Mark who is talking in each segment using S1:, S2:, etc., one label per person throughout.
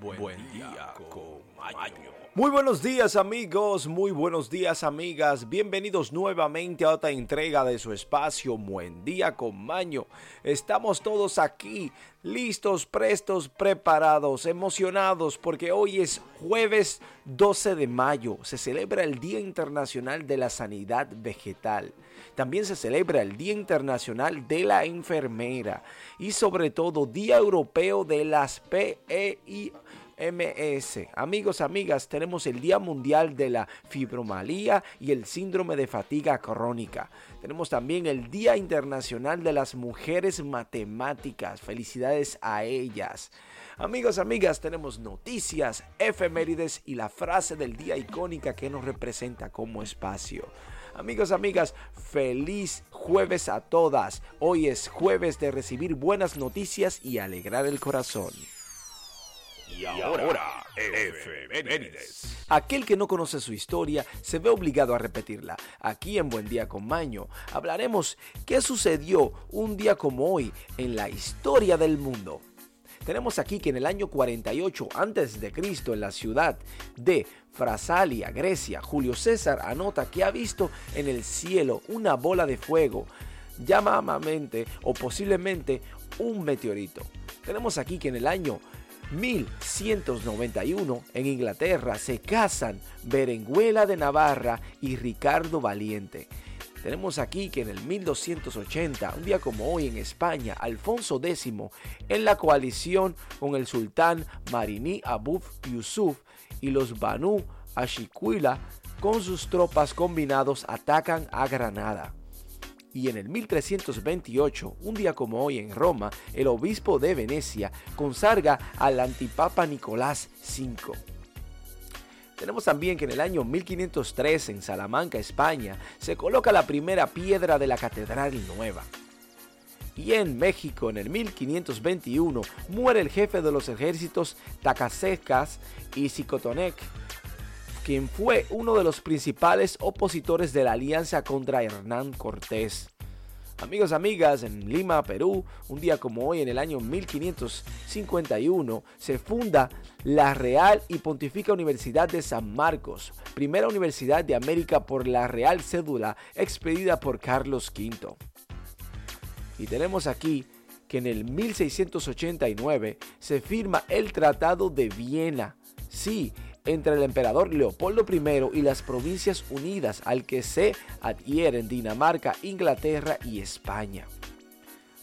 S1: Buen, día con Maño.
S2: Muy buenos días amigos, muy buenos días amigas, bienvenidos nuevamente a otra entrega de su espacio Buen día con Maño. Estamos todos aquí, listos, prestos, preparados, emocionados porque hoy es jueves 12 de mayo, se celebra el Día Internacional de la Sanidad Vegetal. También se celebra el Día Internacional de la Enfermera y sobre todo Día Europeo de las PEI MS. Amigos, amigas, tenemos el Día Mundial de la Fibromalía y el Síndrome de Fatiga Crónica. Tenemos también el Día Internacional de las Mujeres Matemáticas. Felicidades a ellas. Amigos, amigas, tenemos noticias, efemérides y la frase del día icónica que nos representa como espacio. Amigos, amigas, feliz jueves a todas. Hoy es jueves de recibir buenas noticias y alegrar el corazón.
S1: Y ahora, efemérides.
S2: Aquel que no conoce su historia se ve obligado a repetirla. Aquí en Buen Día con Maño hablaremos qué sucedió un día como hoy en la historia del mundo. Tenemos aquí que en el año 48 a.C., en la ciudad de Frasalia, Grecia, Julio César anota que ha visto en el cielo una bola de fuego, llamamente o posiblemente un meteorito. Tenemos aquí que en el año 1191 en Inglaterra se casan Berenguela de Navarra y Ricardo Valiente. Tenemos aquí que en el 1280, un día como hoy en España, Alfonso X, en la coalición con el sultán Marini Abu Yusuf y los Banu Ashiquila, con sus tropas combinados atacan a Granada y en el 1328, un día como hoy en Roma, el obispo de Venecia consarga al antipapa Nicolás V. Tenemos también que en el año 1503 en Salamanca, España, se coloca la primera piedra de la Catedral Nueva. Y en México, en el 1521, muere el jefe de los ejércitos Tacasecas y Zicotonec, quien fue uno de los principales opositores de la alianza contra Hernán Cortés. Amigos, amigas, en Lima, Perú, un día como hoy, en el año 1551, se funda la Real y Pontifica Universidad de San Marcos, primera universidad de América por la Real Cédula expedida por Carlos V. Y tenemos aquí que en el 1689 se firma el Tratado de Viena. Sí, entre el emperador Leopoldo I y las provincias unidas al que se adhieren Dinamarca, Inglaterra y España.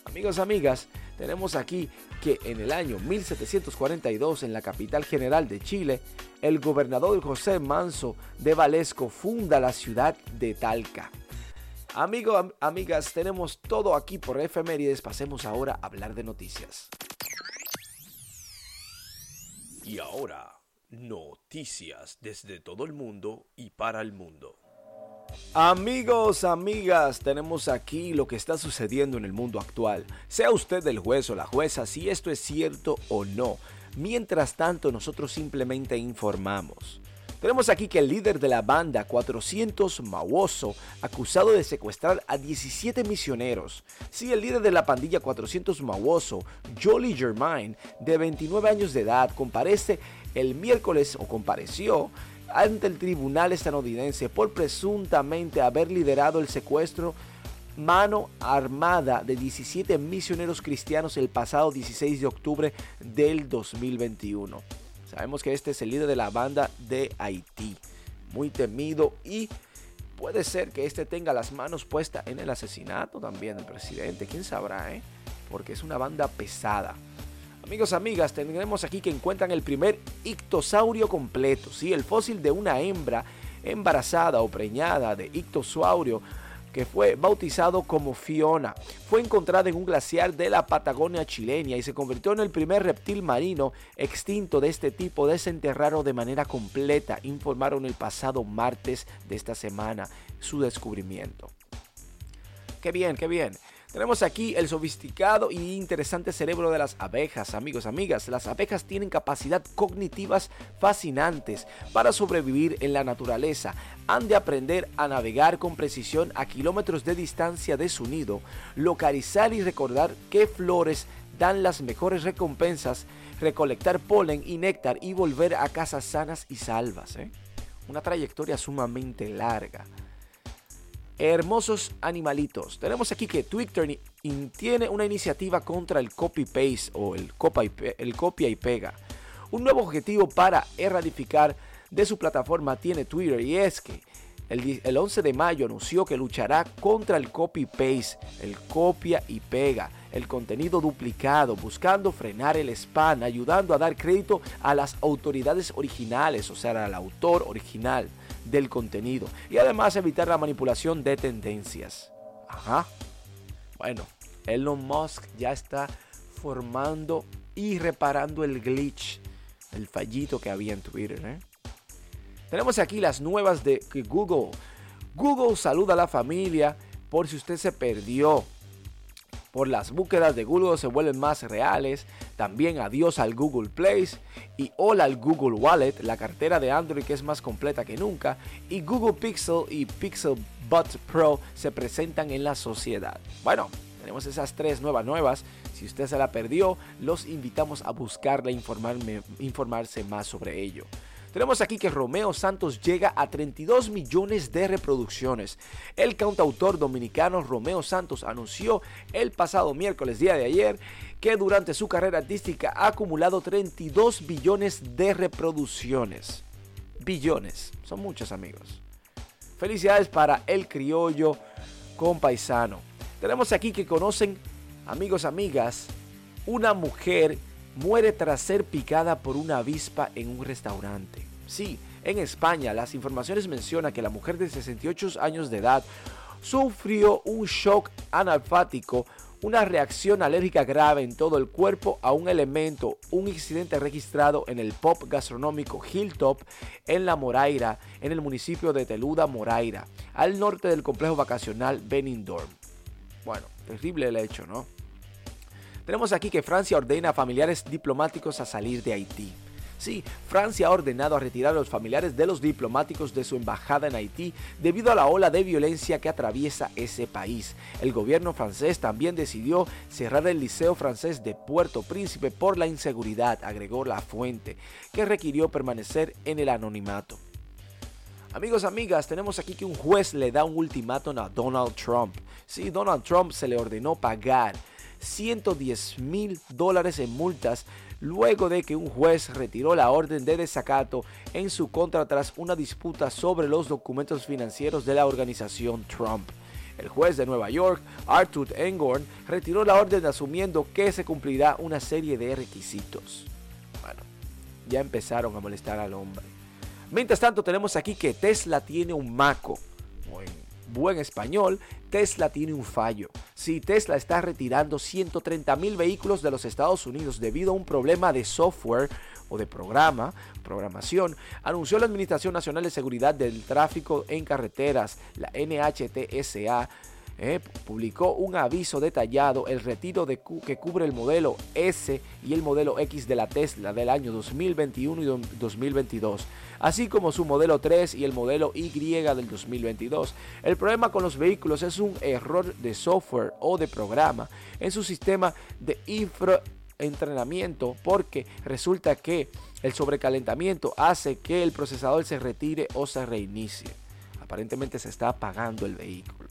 S2: Amigos, amigas, tenemos aquí que en el año 1742 en la capital general de Chile, el gobernador José Manso de Valesco funda la ciudad de Talca. Amigos, amigas, tenemos todo aquí por efemérides. Pasemos ahora a hablar de noticias.
S1: Y ahora, Noticias desde todo el mundo y para el mundo.
S2: Amigos, amigas, tenemos aquí lo que está sucediendo en el mundo actual. Sea usted el juez o la jueza si esto es cierto o no. Mientras tanto, nosotros simplemente informamos. Tenemos aquí que el líder de la banda 400 Mauoso, acusado de secuestrar a 17 misioneros. Sí, el líder de la pandilla 400 Mauoso, Jolly Germain, de 29 años de edad, comparece el miércoles o compareció ante el tribunal estadounidense por presuntamente haber liderado el secuestro mano armada de 17 misioneros cristianos el pasado 16 de octubre del 2021. Sabemos que este es el líder de la banda de Haití, muy temido y puede ser que este tenga las manos puestas en el asesinato también del presidente, quién sabrá, ¿eh? porque es una banda pesada. Amigos, amigas, tenemos aquí que encuentran el primer ictosaurio completo, ¿sí? el fósil de una hembra embarazada o preñada de ictosaurio que fue bautizado como Fiona. Fue encontrada en un glaciar de la Patagonia chilena y se convirtió en el primer reptil marino extinto de este tipo desenterrado de manera completa, informaron el pasado martes de esta semana su descubrimiento. Qué bien, qué bien. Tenemos aquí el sofisticado y interesante cerebro de las abejas, amigos, amigas. Las abejas tienen capacidad cognitivas fascinantes para sobrevivir en la naturaleza. Han de aprender a navegar con precisión a kilómetros de distancia de su nido, localizar y recordar qué flores dan las mejores recompensas, recolectar polen y néctar y volver a casa sanas y salvas. ¿eh? Una trayectoria sumamente larga. Hermosos animalitos. Tenemos aquí que Twitter tiene una iniciativa contra el copy-paste o el, el copia y pega. Un nuevo objetivo para erradicar de su plataforma tiene Twitter y es que el, 11 de mayo anunció que luchará contra el copy-paste, el copia y pega, el contenido duplicado, buscando frenar el spam, ayudando a dar crédito a las autoridades originales, o sea, al autor original del contenido, y además evitar la manipulación de tendencias. Ajá. Bueno, Elon Musk ya está formando y reparando el glitch, el fallito que había en Twitter. ¿eh? Tenemos aquí las nuevas de Google. Google saluda a la familia por si usted se perdió. Por las búsquedas de Google se vuelven más reales. También adiós al Google Play y hola al Google Wallet, la cartera de Android que es más completa que nunca. Y Google Pixel y Pixel Buds Pro se presentan en la sociedad. Bueno, tenemos esas tres nuevas nuevas. Si usted se la perdió, los invitamos a buscarla e informarse más sobre ello. Tenemos aquí que Romeo Santos llega a 32 millones de reproducciones. El cantautor dominicano Romeo Santos anunció el pasado miércoles, día de ayer, que durante su carrera artística ha acumulado 32 billones de reproducciones. Billones, son muchos amigos. Felicidades para el criollo con paisano. Tenemos aquí que conocen, amigos, amigas, una mujer muere tras ser picada por una avispa en un restaurante. Sí, en España las informaciones mencionan que la mujer de 68 años de edad sufrió un shock analfático, una reacción alérgica grave en todo el cuerpo a un elemento, un incidente registrado en el pop gastronómico Hilltop en La Moraira, en el municipio de Teluda, Moraira, al norte del complejo vacacional Benindorm. Bueno, terrible el hecho, ¿no? Tenemos aquí que Francia ordena a familiares diplomáticos a salir de Haití. Sí, Francia ha ordenado a retirar a los familiares de los diplomáticos de su embajada en Haití debido a la ola de violencia que atraviesa ese país. El gobierno francés también decidió cerrar el Liceo francés de Puerto Príncipe por la inseguridad, agregó la fuente, que requirió permanecer en el anonimato. Amigos, amigas, tenemos aquí que un juez le da un ultimátum a Donald Trump. Sí, Donald Trump se le ordenó pagar 110 mil dólares en multas luego de que un juez retiró la orden de desacato en su contra tras una disputa sobre los documentos financieros de la organización Trump. El juez de Nueva York, Arthur Engorn, retiró la orden asumiendo que se cumplirá una serie de requisitos. Bueno, ya empezaron a molestar al hombre. Mientras tanto tenemos aquí que Tesla tiene un maco, buen español, Tesla tiene un fallo. Si Tesla está retirando 130 mil vehículos de los Estados Unidos debido a un problema de software o de programa, programación, anunció la Administración Nacional de Seguridad del Tráfico en Carreteras, la NHTSA, eh, publicó un aviso detallado el retiro de que cubre el modelo S y el modelo X de la Tesla del año 2021 y 2022, así como su modelo 3 y el modelo Y del 2022. El problema con los vehículos es un error de software o de programa en su sistema de infraentrenamiento porque resulta que el sobrecalentamiento hace que el procesador se retire o se reinicie. Aparentemente se está apagando el vehículo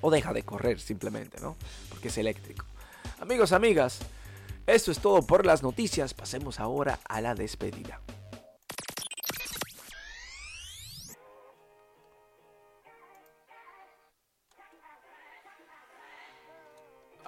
S2: o deja de correr simplemente, ¿no? Porque es eléctrico. Amigos, amigas, esto es todo por las noticias. Pasemos ahora a la despedida.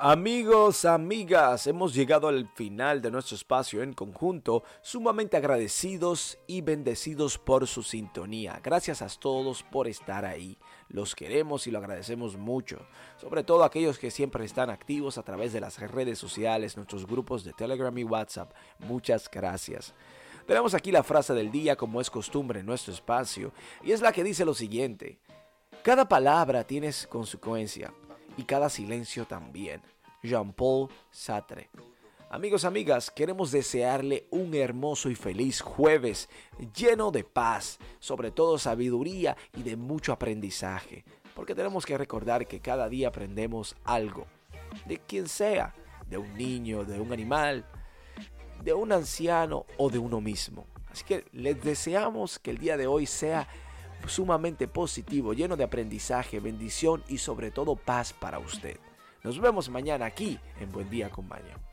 S2: Amigos, amigas, hemos llegado al final de nuestro espacio en conjunto, sumamente agradecidos y bendecidos por su sintonía. Gracias a todos por estar ahí. Los queremos y lo agradecemos mucho, sobre todo aquellos que siempre están activos a través de las redes sociales, nuestros grupos de Telegram y WhatsApp. Muchas gracias. Tenemos aquí la frase del día como es costumbre en nuestro espacio y es la que dice lo siguiente. Cada palabra tiene consecuencia y cada silencio también. Jean-Paul Sartre. Amigos, amigas, queremos desearle un hermoso y feliz jueves lleno de paz, sobre todo sabiduría y de mucho aprendizaje, porque tenemos que recordar que cada día aprendemos algo, de quien sea, de un niño, de un animal, de un anciano o de uno mismo. Así que les deseamos que el día de hoy sea sumamente positivo, lleno de aprendizaje, bendición y sobre todo paz para usted. Nos vemos mañana aquí en Buen Día con.